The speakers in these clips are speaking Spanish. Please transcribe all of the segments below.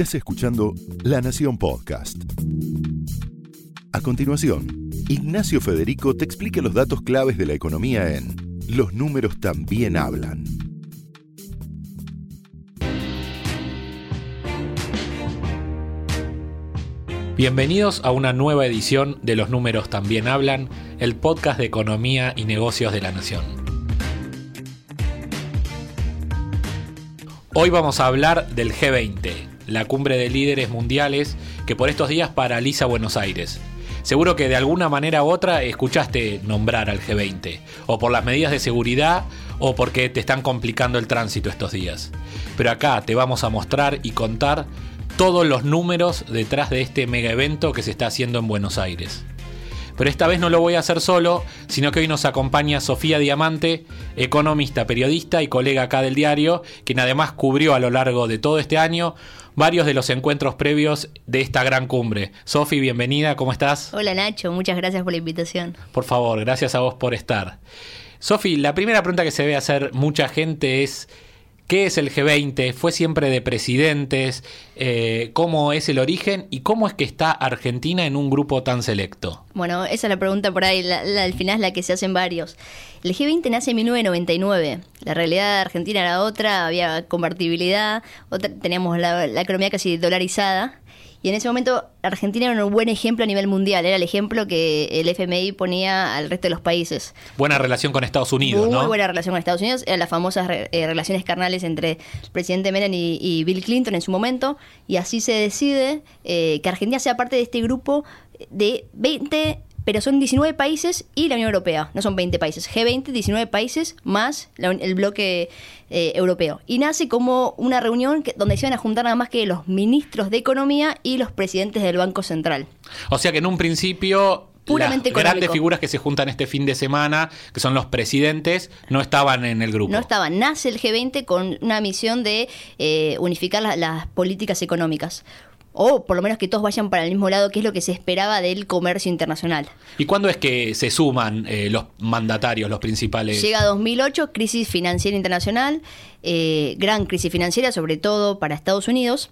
Estás escuchando La Nación Podcast. A continuación, Ignacio Federico te explica los datos claves de la economía en Los números también hablan. Bienvenidos a una nueva edición de Los números también hablan, el podcast de economía y negocios de la Nación. Hoy vamos a hablar del G20, la cumbre de líderes mundiales que por estos días paraliza Buenos Aires. Seguro que de alguna manera u otra escuchaste nombrar al G20, o por las medidas de seguridad, o porque te están complicando el tránsito estos días. Pero acá te vamos a mostrar y contar todos los números detrás de este mega evento que se está haciendo en Buenos Aires. Pero esta vez no lo voy a hacer solo, sino que hoy nos acompaña Sofía Diamante, economista, periodista y colega acá del diario, quien además cubrió a lo largo de todo este año varios de los encuentros previos de esta gran cumbre. Sofi, bienvenida, ¿cómo estás? Hola Nacho, muchas gracias por la invitación. Por favor, gracias a vos por estar. Sofi, la primera pregunta que se debe hacer mucha gente es ¿Qué es el G20? ¿Fue siempre de presidentes? Eh, ¿Cómo es el origen? ¿Y cómo es que está Argentina en un grupo tan selecto? Bueno, esa es la pregunta por ahí, al final es la que se hacen varios. El G20 nace en 1999. La realidad de Argentina era otra, había convertibilidad, otra, teníamos la economía casi dolarizada y en ese momento Argentina era un buen ejemplo a nivel mundial, era el ejemplo que el FMI ponía al resto de los países. Buena relación con Estados Unidos, Muy buena relación con Estados Unidos, eran las famosas eh, relaciones carnales entre el presidente Menem y, Bill Clinton en su momento, y así se decide eh, que Argentina sea parte de este grupo de 20 pero son 19 países y la Unión Europea, no son 20 países. G20, 19 países más el bloque eh, europeo. Y nace como una reunión donde se iban a juntar nada más que los ministros de Economía y los presidentes del Banco Central. O sea que en un principio Puramente las grandes figuras que se juntan este fin de semana, que son los presidentes, no estaban en el grupo. No estaban. Nace el G20 con una misión de eh, unificar las políticas económicas o por lo menos que todos vayan para el mismo lado, que es lo que se esperaba del comercio internacional. ¿Y cuándo es que se suman eh, los mandatarios, los principales? Llega 2008, crisis financiera internacional, eh, gran crisis financiera, sobre todo para Estados Unidos,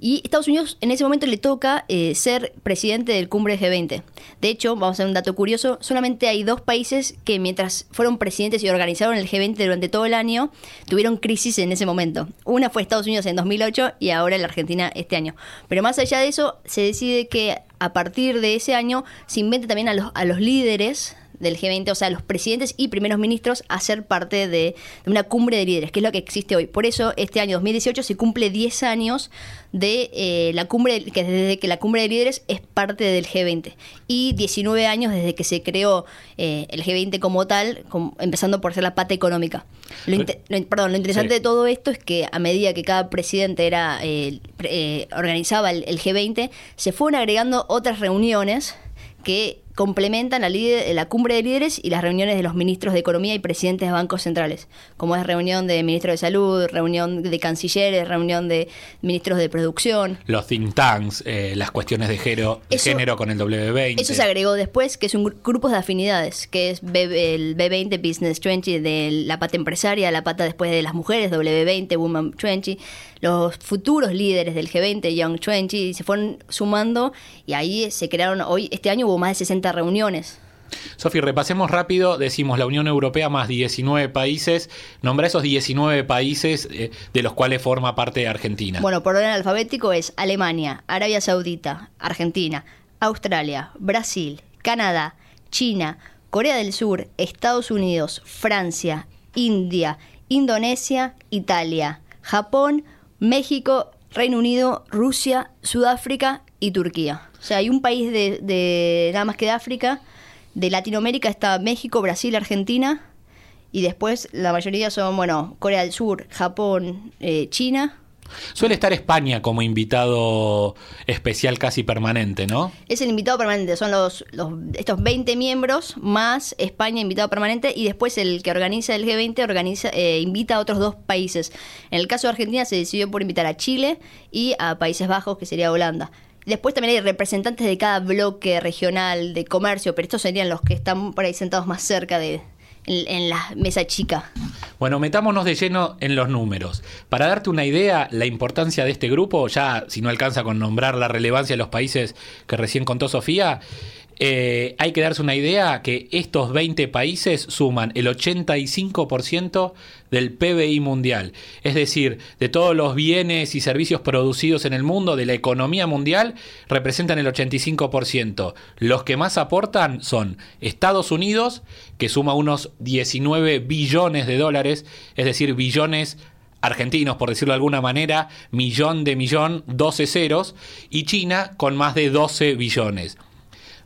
y Estados Unidos en ese momento le toca eh, ser presidente del cumbre G20. De hecho, vamos a ver un dato curioso, solamente hay dos países que mientras fueron presidentes y organizaron el G20 durante todo el año, tuvieron crisis en ese momento. Una fue Estados Unidos en 2008 y ahora la Argentina este año. Pero más allá de eso, se decide que a partir de ese año se invente también a los, a los líderes del G20, o sea, los presidentes y primeros ministros a ser parte de, una cumbre de líderes, que es lo que existe hoy. Por eso, este año 2018 se cumple 10 años de eh, la cumbre, que desde que la cumbre de líderes es parte del G20, y 19 años desde que se creó eh, el G20 como tal, empezando por ser la pata económica. Lo, perdón, lo interesante de todo esto es que a medida que cada presidente era eh, organizaba el, el G20, se fueron agregando otras reuniones que complementan la, la, cumbre de líderes y las reuniones de los ministros de Economía y presidentes de bancos centrales, como es reunión de ministros de Salud, reunión de cancilleres, reunión de ministros de Producción. Los think tanks, eh, las cuestiones de género, género con el W20. Eso se agregó después, que es un grupo de afinidades, que es el B20 Business 20 de la pata empresaria, la pata después de las mujeres, W20, Women 20, los futuros líderes del G20, Young 20, se fueron sumando y ahí se crearon, hoy, este año hubo más de 60 reuniones. Sofi, repasemos rápido, decimos la Unión Europea más 19 países, nombra esos 19 países eh, de los cuales forma parte Argentina. Bueno, por orden alfabético es Alemania, Arabia Saudita, Argentina, Australia, Brasil, Canadá, China, Corea del Sur, Estados Unidos, Francia, India, Indonesia, Italia, Japón, México, Reino Unido, Rusia, Sudáfrica y Turquía. O sea, hay un país de, nada más que de África. De Latinoamérica está México, Brasil, Argentina. Y después la mayoría son, bueno, Corea del Sur, Japón, eh, China. Suele estar España como invitado especial casi permanente, ¿no? Es el invitado permanente, son los, estos 20 miembros más España invitado permanente y después el que organiza el G20 organiza, eh, invita a otros dos países. En el caso de Argentina se decidió por invitar a Chile y a Países Bajos, que sería Holanda. Después también hay representantes de cada bloque regional de comercio, pero estos serían los que están por ahí sentados más cerca de, en, en la mesa chica. Bueno, metámonos de lleno en los números. Para darte una idea, la importancia de este grupo, ya si no alcanza con nombrar la relevancia de los países que recién contó Sofía, eh, hay que darse una idea que estos 20 países suman el 85% del PBI mundial. Es decir, de todos los bienes y servicios producidos en el mundo, de la economía mundial, representan el 85%. Los que más aportan son Estados Unidos, que suma unos 19 billones de dólares, es decir, billones argentinos, por decirlo de alguna manera, millón de millón, 12 ceros, y China con más de 12 billones.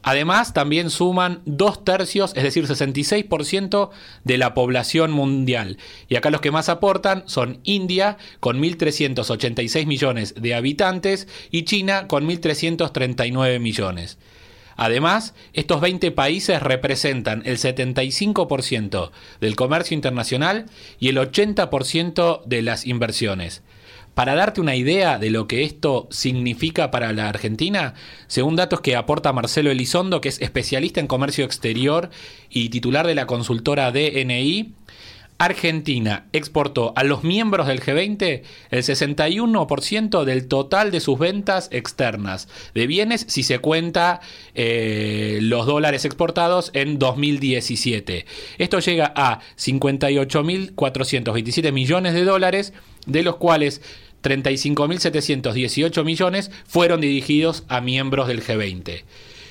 Además, también suman dos tercios, es decir, 66% de la población mundial. Y acá los que más aportan son India, con 1.386 millones de habitantes, y China, con 1.339 millones. Además, estos 20 países representan el 75% del comercio internacional y el 80% de las inversiones. Para darte una idea de lo que esto significa para la Argentina, según datos que aporta Marcelo Elizondo, que es especialista en comercio exterior y titular de la consultora DNI, Argentina exportó a los miembros del G20 el 61% del total de sus ventas externas de bienes si se cuenta eh, los dólares exportados en 2017. Esto llega a 58.427 millones de dólares, de los cuales 35.718 millones fueron dirigidos a miembros del G20.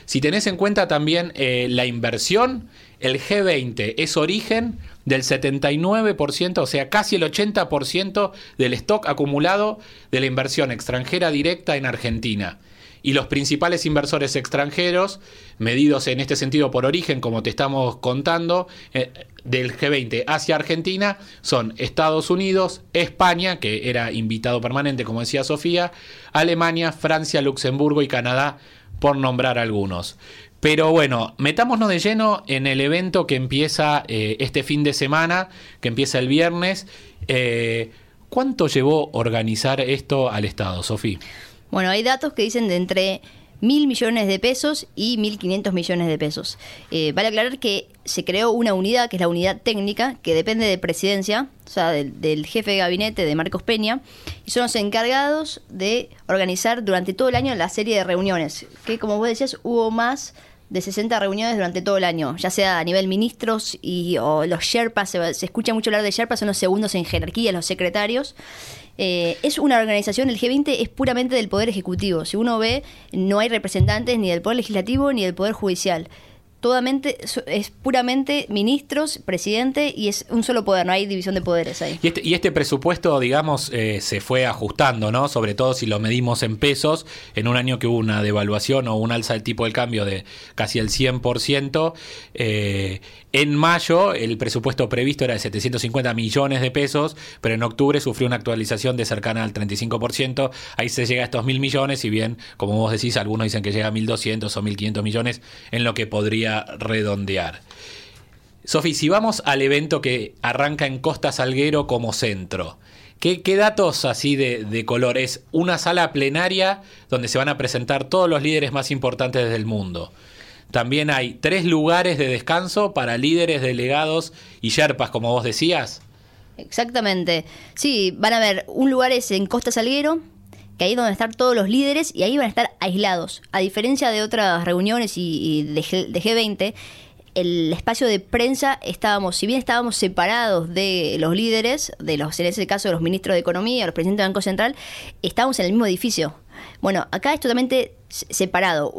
Si tenés en cuenta también eh, la inversión, el G20 es origen del 79%, o sea, casi el 80% del stock acumulado de la inversión extranjera directa en Argentina y los principales inversores extranjeros, medidos en este sentido por origen, como te estamos contando, eh, del G20 hacia Argentina, son Estados Unidos, España, que era invitado permanente, como decía Sofía, Alemania, Francia, Luxemburgo y Canadá, por nombrar algunos. Pero bueno, metámonos de lleno en el evento que empieza eh, este fin de semana, que empieza el viernes. Eh, ¿Cuánto llevó organizar esto al Estado, Sofía? Bueno, hay datos que dicen de entre mil millones de pesos y 1.500 millones de pesos. Eh, vale aclarar que se creó una unidad, que es la unidad técnica, que depende de presidencia, o sea, del, jefe de gabinete de Marcos Peña, y son los encargados de organizar durante todo el año la serie de reuniones, que como vos decías, hubo más de 60 reuniones durante todo el año, ya sea a nivel ministros y o los Sherpas, se, se escucha mucho hablar de Sherpas, son los segundos en jerarquía, los secretarios. Eh, es una organización, el G20 es puramente del Poder Ejecutivo. Si uno ve, no hay representantes ni del Poder Legislativo ni del Poder Judicial todamente es puramente ministros, presidente y es un solo poder, no hay división de poderes ahí. Y este, este presupuesto, digamos, eh, se fue ajustando, ¿no? Sobre todo si lo medimos en pesos, en un año que hubo una devaluación o un alza del tipo del cambio de casi el 100%. Eh, en mayo el presupuesto previsto era de 750 millones de pesos, pero en octubre sufrió una actualización de cercana al 35%. Ahí se llega a estos mil millones, si bien, como vos decís, algunos dicen que llega a 1.200 o 1.500 millones, en lo que podría redondear. Sofi, si vamos al evento que arranca en Costa Salguero como centro, ¿qué, datos así de, de, color? Es una sala plenaria donde se van a presentar todos los líderes más importantes del mundo. También hay tres lugares de descanso para líderes, delegados y yerpas, como vos decías. Exactamente. Sí, van a ver, un lugar es en Costa Salguero, que ahí van a estar todos los líderes y ahí van a estar aislados. A diferencia de otras reuniones y, de, G20, el espacio de prensa estábamos, si bien estábamos separados de los líderes, de los, en ese caso de los ministros de Economía, los presidentes del Banco Central, estábamos en el mismo edificio. Bueno, acá es totalmente separado.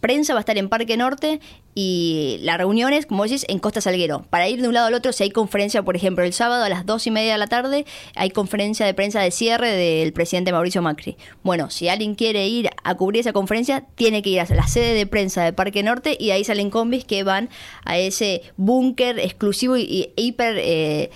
prensa va a estar en Parque Norte y las reuniones, como decís, en Costa Salguero. Para ir de un lado al otro, si hay conferencia, por ejemplo, el sábado a las dos y media de la tarde, hay conferencia de prensa de cierre del presidente Mauricio Macri. Bueno, si alguien quiere ir a cubrir esa conferencia, tiene que ir a la sede de prensa de Parque Norte y ahí salen combis que van a ese búnker exclusivo y, hiper... Eh,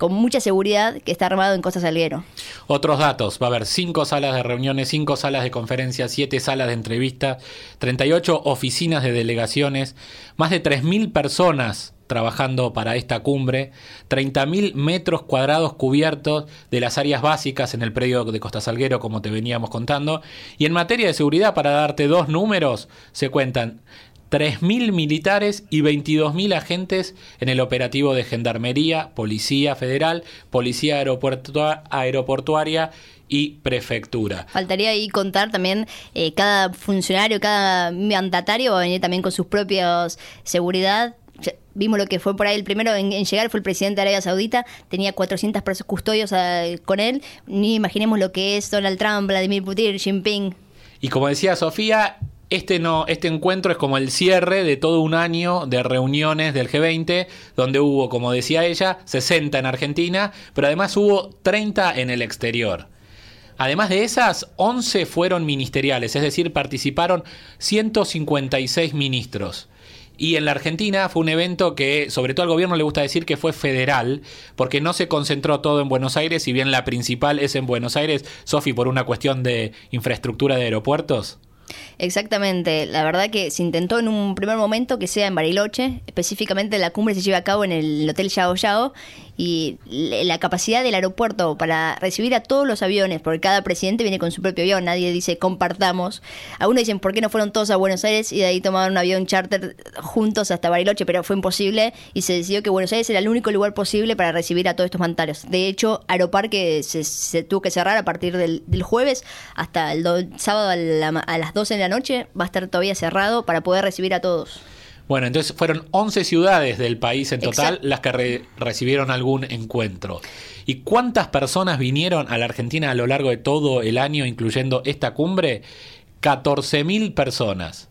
con mucha seguridad que está armado en Costa Salguero. Otros datos, va a haber cinco salas de reuniones, cinco salas de conferencias, siete salas de entrevistas, 38 oficinas de delegaciones, más de 3.000 personas trabajando para esta cumbre, 30.000 metros cuadrados cubiertos de las áreas básicas en el predio de Costa Salguero, como te veníamos contando. Y en materia de seguridad, para darte dos números, se cuentan 3.000 militares y 22.000 agentes en el operativo de Gendarmería, Policía Federal, Policía Aeroportuaria y Prefectura. Faltaría ahí contar también eh, cada funcionario, cada mandatario va a venir también con sus propios seguridad. Vimos lo que fue por ahí el primero en, llegar fue el presidente de Arabia Saudita tenía 400 custodios eh, con él. Ni imaginemos lo que es Donald Trump Vladimir Putin Xi Jinping. Y como decía Sofía este, no, este encuentro es como el cierre de todo un año de reuniones del G20, donde hubo, como decía ella, 60 en Argentina, pero además hubo 30 en el exterior. Además de esas, 11 fueron ministeriales, es decir, participaron 156 ministros. Y en la Argentina fue un evento que, sobre todo al gobierno le gusta decir que fue federal, porque no se concentró todo en Buenos Aires, si bien la principal es en Buenos Aires, Sofi, por una cuestión de infraestructura de aeropuertos. Exactamente, la verdad que se intentó en un primer momento que sea en Bariloche, específicamente la cumbre se lleva a cabo en el Hotel Yao Yao y la capacidad del aeropuerto para recibir a todos los aviones, porque cada presidente viene con su propio avión, nadie dice compartamos. Algunos dicen, ¿por qué no fueron todos a Buenos Aires y de ahí tomaron un avión charter juntos hasta Bariloche? Pero fue imposible y se decidió que Buenos Aires era el único lugar posible para recibir a todos estos mandatarios. De hecho, Aeroparque se, se tuvo que cerrar a partir del, jueves hasta el sábado a, a las 12 de la noche, va a estar todavía cerrado para poder recibir a todos. Bueno, entonces fueron 11 ciudades del país en total las que recibieron algún encuentro. ¿Y cuántas personas vinieron a la Argentina a lo largo de todo el año, incluyendo esta cumbre? 14.000 personas.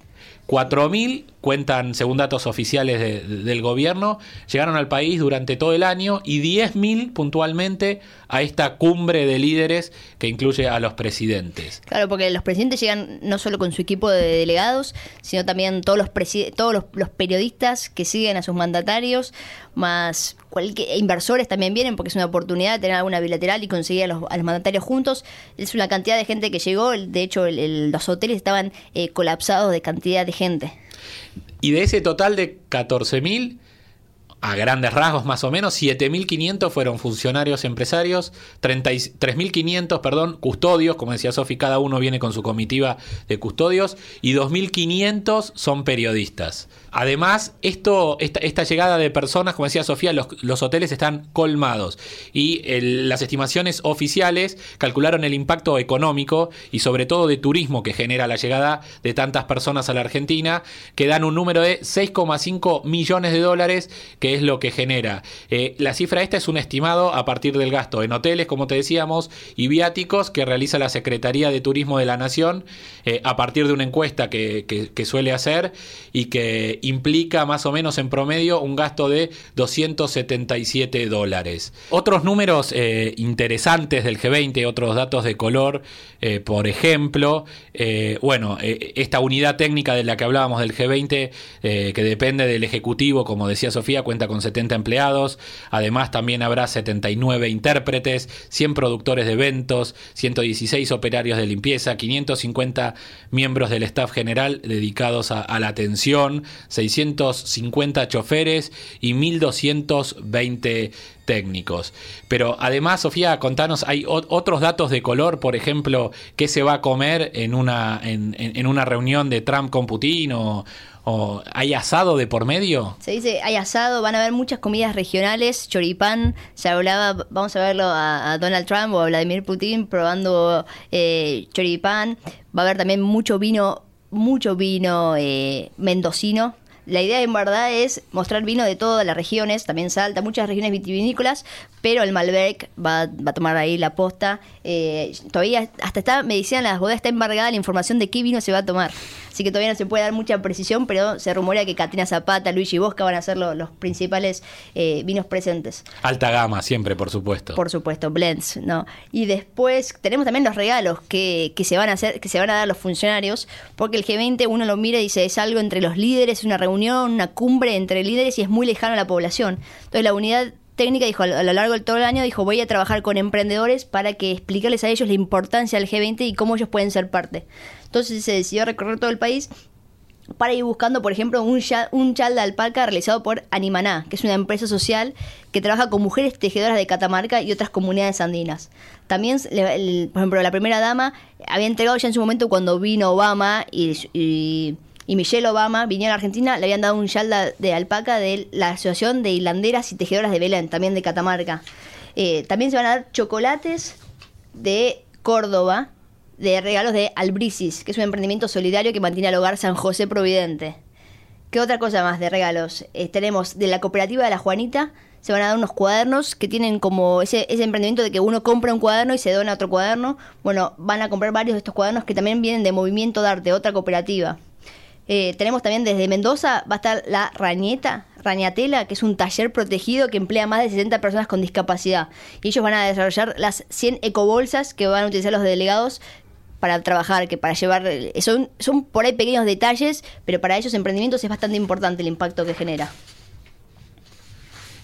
4.000 cuentan, según datos oficiales del gobierno, llegaron al país durante todo el año y 10.000 puntualmente a esta cumbre de líderes que incluye a los presidentes. Claro, porque los presidentes llegan no solo con su equipo de delegados, sino también todos los, todos los, periodistas que siguen a sus mandatarios, más cualquier, inversores también vienen porque es una oportunidad de tener alguna bilateral y conseguir a los, mandatarios juntos. Es una cantidad de gente que llegó, de hecho los hoteles estaban eh, colapsados de cantidad de gente. Y de ese total de 14.000, a grandes rasgos más o menos, 7.500 fueron funcionarios empresarios, 3.500, perdón, custodios, como decía Sofi, cada uno viene con su comitiva de custodios, y 2.500 son periodistas. Además, esto, esta, llegada de personas, como decía Sofía, los, hoteles están colmados y las estimaciones oficiales calcularon el impacto económico y sobre todo de turismo que genera la llegada de tantas personas a la Argentina, que dan un número de 6,5 millones de dólares, que es lo que genera. Eh, la cifra esta es un estimado a partir del gasto en hoteles, como te decíamos, y viáticos que realiza la Secretaría de Turismo de la Nación eh, a partir de una encuesta que, que suele hacer y que implica más o menos en promedio un gasto de 277 dólares. Otros números eh, interesantes del G20, otros datos de color, por ejemplo, bueno, esta unidad técnica de la que hablábamos del G20, que depende del Ejecutivo, como decía Sofía, cuenta con 70 empleados, además también habrá 79 intérpretes, 100 productores de eventos, 116 operarios de limpieza, 550 miembros del staff general dedicados a, la atención, 650 choferes y 1220 técnicos. Pero además, Sofía, contanos, hay otros datos de color, por ejemplo, qué se va a comer en una, en, una reunión de Trump con Putin o, ¿Hay asado de por medio? Se dice, hay asado, van a haber muchas comidas regionales, choripán, se hablaba, vamos a verlo a, Donald Trump o a Vladimir Putin probando eh, choripán, va a haber también mucho vino, mucho vino eh, mendocino, la idea en verdad es mostrar vino de todas las regiones, también Salta, muchas regiones vitivinícolas, pero el Malbec va, va a tomar ahí la posta. Eh, todavía, hasta está, me decían las bodegas, está embargada la información de qué vino se va a tomar. Así que todavía no se puede dar mucha precisión, pero se rumorea que Catina Zapata, Luigi Bosca van a ser los principales eh, vinos presentes. Alta gama, siempre, por supuesto. Por supuesto, blends, ¿no? Y después tenemos también los regalos que, que se van a hacer, que se van a dar los funcionarios, porque el G20 uno lo mira y dice, es algo entre los líderes, es una reunión, una cumbre entre líderes y es muy lejano a la población. Entonces la unidad técnica dijo a lo largo de todo el año dijo voy a trabajar con emprendedores para que explicarles a ellos la importancia del G20 y cómo ellos pueden ser parte. Entonces se decidió recorrer todo el país para ir buscando, por ejemplo, un, un chal de alpaca realizado por Animaná, que es una empresa social que trabaja con mujeres tejedoras de Catamarca y otras comunidades andinas. También, por ejemplo, la primera dama había entregado ya en su momento cuando vino Obama y Michelle Obama vinieron a Argentina, le habían dado un yalda de alpaca de la Asociación de Hilanderas y Tejedoras de Belén, también de Catamarca. Eh, también se van a dar chocolates de Córdoba, de regalos de Albrisis, que es un emprendimiento solidario que mantiene al hogar San José Providente. ¿Qué otra cosa más de regalos? Eh, tenemos de la cooperativa de la Juanita, se van a dar unos cuadernos que tienen como ese, emprendimiento de que uno compra un cuaderno y se dona otro cuaderno. Bueno, van a comprar varios de estos cuadernos que también vienen de Movimiento de Arte, otra cooperativa. Eh, tenemos también desde Mendoza, va a estar la Rañeta, Rañatela, que es un taller protegido que emplea más de 60 personas con discapacidad. Y ellos van a desarrollar las 100 ecobolsas que van a utilizar los delegados para trabajar, que para llevar... eh, Son, son por ahí pequeños detalles, pero para ellos emprendimientos es bastante importante el impacto que genera.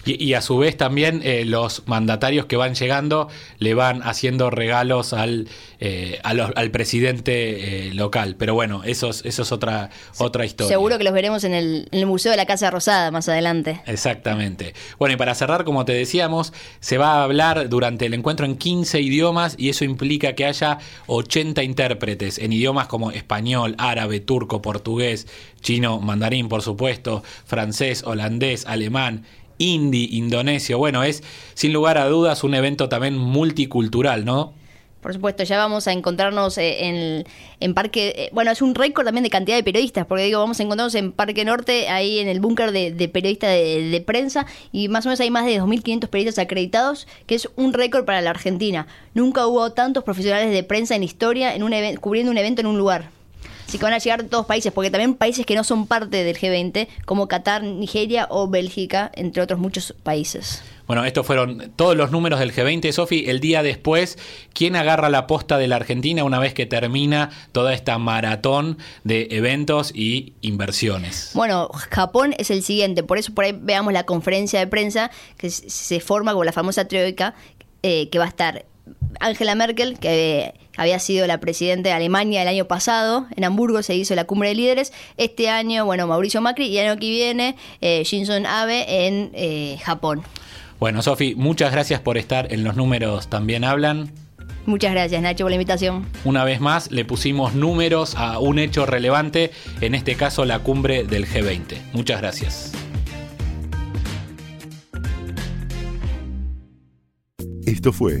Y, y a su vez también eh, los mandatarios que van llegando le van haciendo regalos al, eh, a los- al presidente eh, local. Pero bueno, eso es, eso es otra, otra historia. Seguro que los veremos en el, en el Museo de la Casa Rosada más adelante. Exactamente. Bueno, y para cerrar, como te decíamos, se va a hablar durante el encuentro en 15 idiomas y eso implica que haya 80 intérpretes en idiomas como español, árabe, turco, portugués, chino, mandarín, por supuesto, francés, holandés, alemán, hindi, indonesio. Bueno, es sin lugar a dudas un evento también multicultural, ¿no? Por supuesto, ya vamos a encontrarnos eh, en, en Parque... eh, Bueno, es un récord también de cantidad de periodistas, porque digo, vamos a encontrarnos en Parque Norte, ahí en el búnker de, de periodistas de, de prensa, y más o menos hay más de 2.500 periodistas acreditados, que es un récord para la Argentina. Nunca hubo tantos profesionales de prensa en historia en un cubriendo un evento en un lugar. Así que van a llegar todos países, porque también países que no son parte del G20, como Qatar, Nigeria o Bélgica, entre otros muchos países. Bueno, estos fueron todos los números del G20, Sofi. El día después, ¿quién agarra la posta de la Argentina una vez que termina toda esta maratón de eventos y inversiones? Bueno, Japón es el siguiente, por eso por ahí veamos la conferencia de prensa que se forma con la famosa troika, eh, que va a estar Angela Merkel, que había sido la presidenta de Alemania el año pasado, en Hamburgo se hizo la cumbre de líderes, este año, bueno, Mauricio Macri, y el año que viene, eh, Shinzo Abe en eh, Japón. Bueno, Sofi, muchas gracias por estar en los números también hablan. Muchas gracias, Nacho, por la invitación. Una vez más, le pusimos números a un hecho relevante, en este caso la cumbre del G20. Muchas gracias. Esto fue